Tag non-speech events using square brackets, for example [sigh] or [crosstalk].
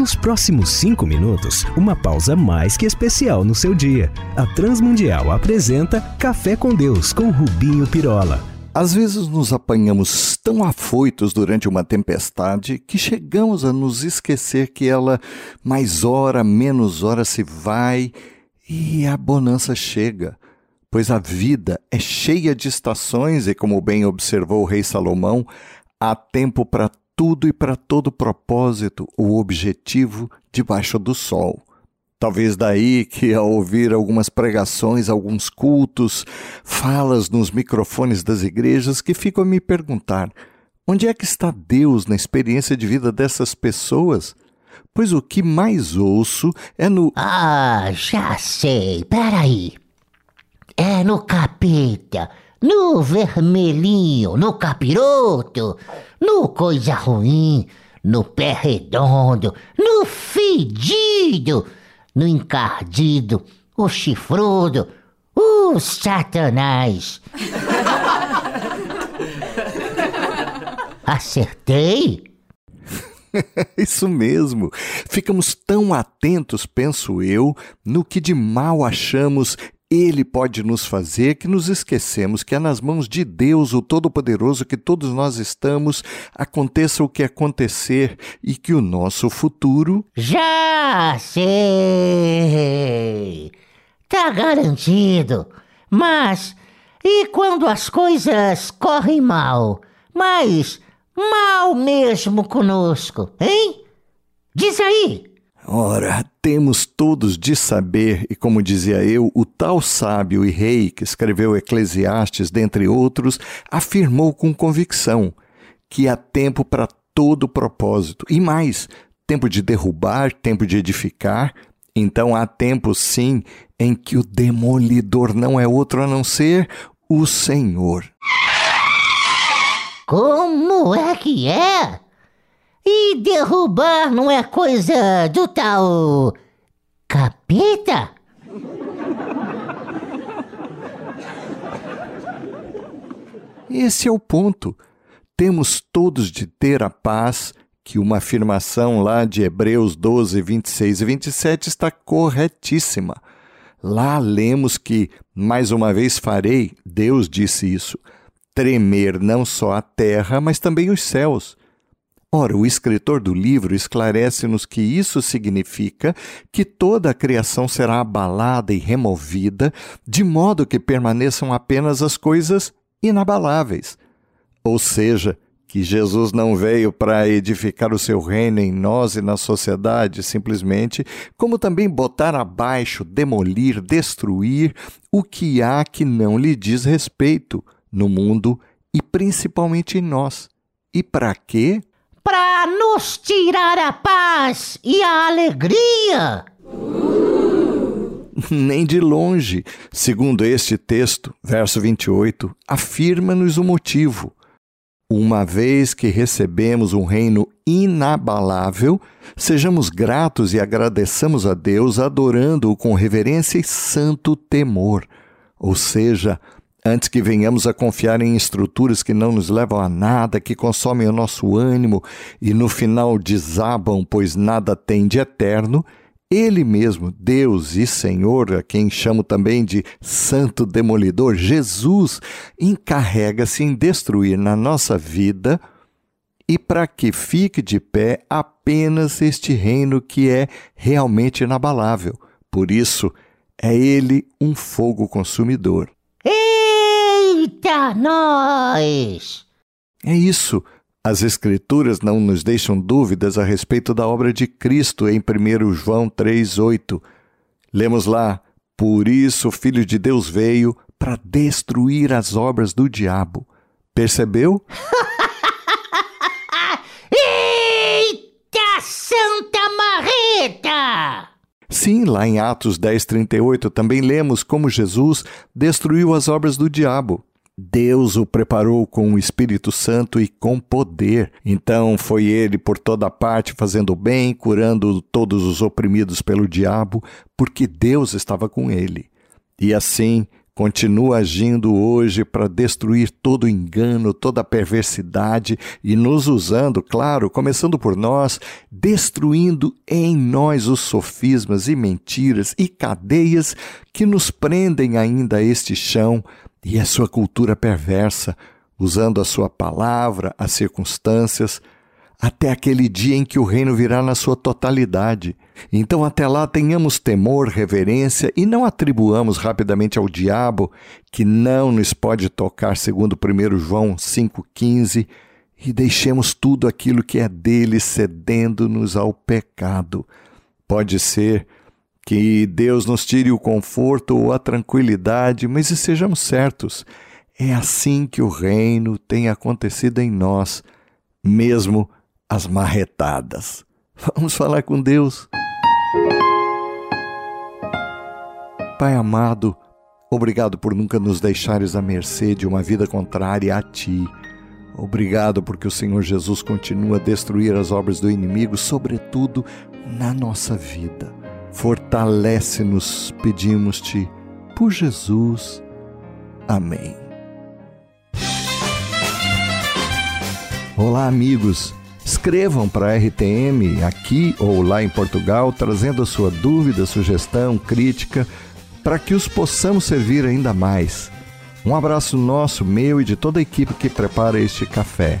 Nos próximos cinco minutos, uma pausa mais que especial no seu dia. A Transmundial apresenta Café com Deus com Rubinho Pirola. Às vezes nos apanhamos tão afoitos durante uma tempestade que chegamos a nos esquecer que ela, mais hora, menos hora, se vai e a bonança chega. Pois a vida é cheia de estações e, como bem observou o rei Salomão, há tempo para tudo e para todo propósito, o objetivo debaixo do sol. Talvez daí que, ao ouvir algumas pregações, alguns cultos, falas nos microfones das igrejas, que fico a me perguntar: onde é que está Deus na experiência de vida dessas pessoas? Pois o que mais ouço é no. Ah, já sei, peraí. É no capeta no vermelhinho, no capiroto, no coisa ruim, no pé redondo, no fedido, no encardido, o chifrudo, o satanás. [laughs] Acertei? [laughs] Isso mesmo. Ficamos tão atentos, penso eu, no que de mal achamos ele pode nos fazer que nos esquecemos que é nas mãos de Deus, o Todo-Poderoso, que todos nós estamos, aconteça o que acontecer e que o nosso futuro. Já sei! Tá garantido. Mas e quando as coisas correm mal? Mas mal mesmo conosco, hein? Diz aí! Ora, temos todos de saber, e como dizia eu, o tal sábio e rei que escreveu Eclesiastes, dentre outros, afirmou com convicção que há tempo para todo propósito, e mais, tempo de derrubar, tempo de edificar. Então há tempo, sim, em que o demolidor não é outro a não ser o Senhor. Como é que é? E derrubar não é coisa do tal. capeta? Esse é o ponto. Temos todos de ter a paz, que uma afirmação lá de Hebreus 12, 26 e 27 está corretíssima. Lá lemos que, mais uma vez farei, Deus disse isso, tremer não só a terra, mas também os céus. Ora, o escritor do livro esclarece-nos que isso significa que toda a criação será abalada e removida, de modo que permaneçam apenas as coisas inabaláveis. Ou seja, que Jesus não veio para edificar o seu reino em nós e na sociedade, simplesmente, como também botar abaixo, demolir, destruir o que há que não lhe diz respeito no mundo e principalmente em nós. E para quê? Para nos tirar a paz e a alegria. [laughs] Nem de longe. Segundo este texto, verso 28, afirma-nos o motivo. Uma vez que recebemos um reino inabalável, sejamos gratos e agradeçamos a Deus, adorando-o com reverência e santo temor. Ou seja, Antes que venhamos a confiar em estruturas que não nos levam a nada, que consomem o nosso ânimo e no final desabam, pois nada tem de eterno, ele mesmo, Deus e Senhor, a quem chamo também de Santo Demolidor, Jesus, encarrega-se em destruir na nossa vida e para que fique de pé apenas este reino que é realmente inabalável. Por isso, é ele um fogo consumidor. Nós! É isso. As Escrituras não nos deixam dúvidas a respeito da obra de Cristo em 1 João 3,8. Lemos lá: Por isso o Filho de Deus veio para destruir as obras do diabo. Percebeu? [laughs] Eita, Santa Marreta! Sim, lá em Atos 10:38 também lemos como Jesus destruiu as obras do diabo. Deus o preparou com o Espírito Santo e com poder. Então foi ele por toda parte fazendo bem, curando todos os oprimidos pelo diabo, porque Deus estava com ele. E assim continua agindo hoje para destruir todo engano, toda perversidade e nos usando, claro, começando por nós, destruindo em nós os sofismas e mentiras e cadeias que nos prendem ainda a este chão e a sua cultura perversa, usando a sua palavra, as circunstâncias, até aquele dia em que o reino virá na sua totalidade. Então, até lá, tenhamos temor, reverência e não atribuamos rapidamente ao diabo, que não nos pode tocar, segundo 1 João 5,15, e deixemos tudo aquilo que é dele cedendo-nos ao pecado. Pode ser que Deus nos tire o conforto ou a tranquilidade, mas sejamos certos, é assim que o reino tem acontecido em nós, mesmo as marretadas. Vamos falar com Deus. Pai amado, obrigado por nunca nos deixares à mercê de uma vida contrária a Ti. Obrigado porque o Senhor Jesus continua a destruir as obras do inimigo, sobretudo na nossa vida. Fortalece-nos, pedimos-te, por Jesus. Amém. Olá, amigos. Escrevam para a RTM aqui ou lá em Portugal, trazendo a sua dúvida, sugestão, crítica, para que os possamos servir ainda mais. Um abraço nosso, meu e de toda a equipe que prepara este café.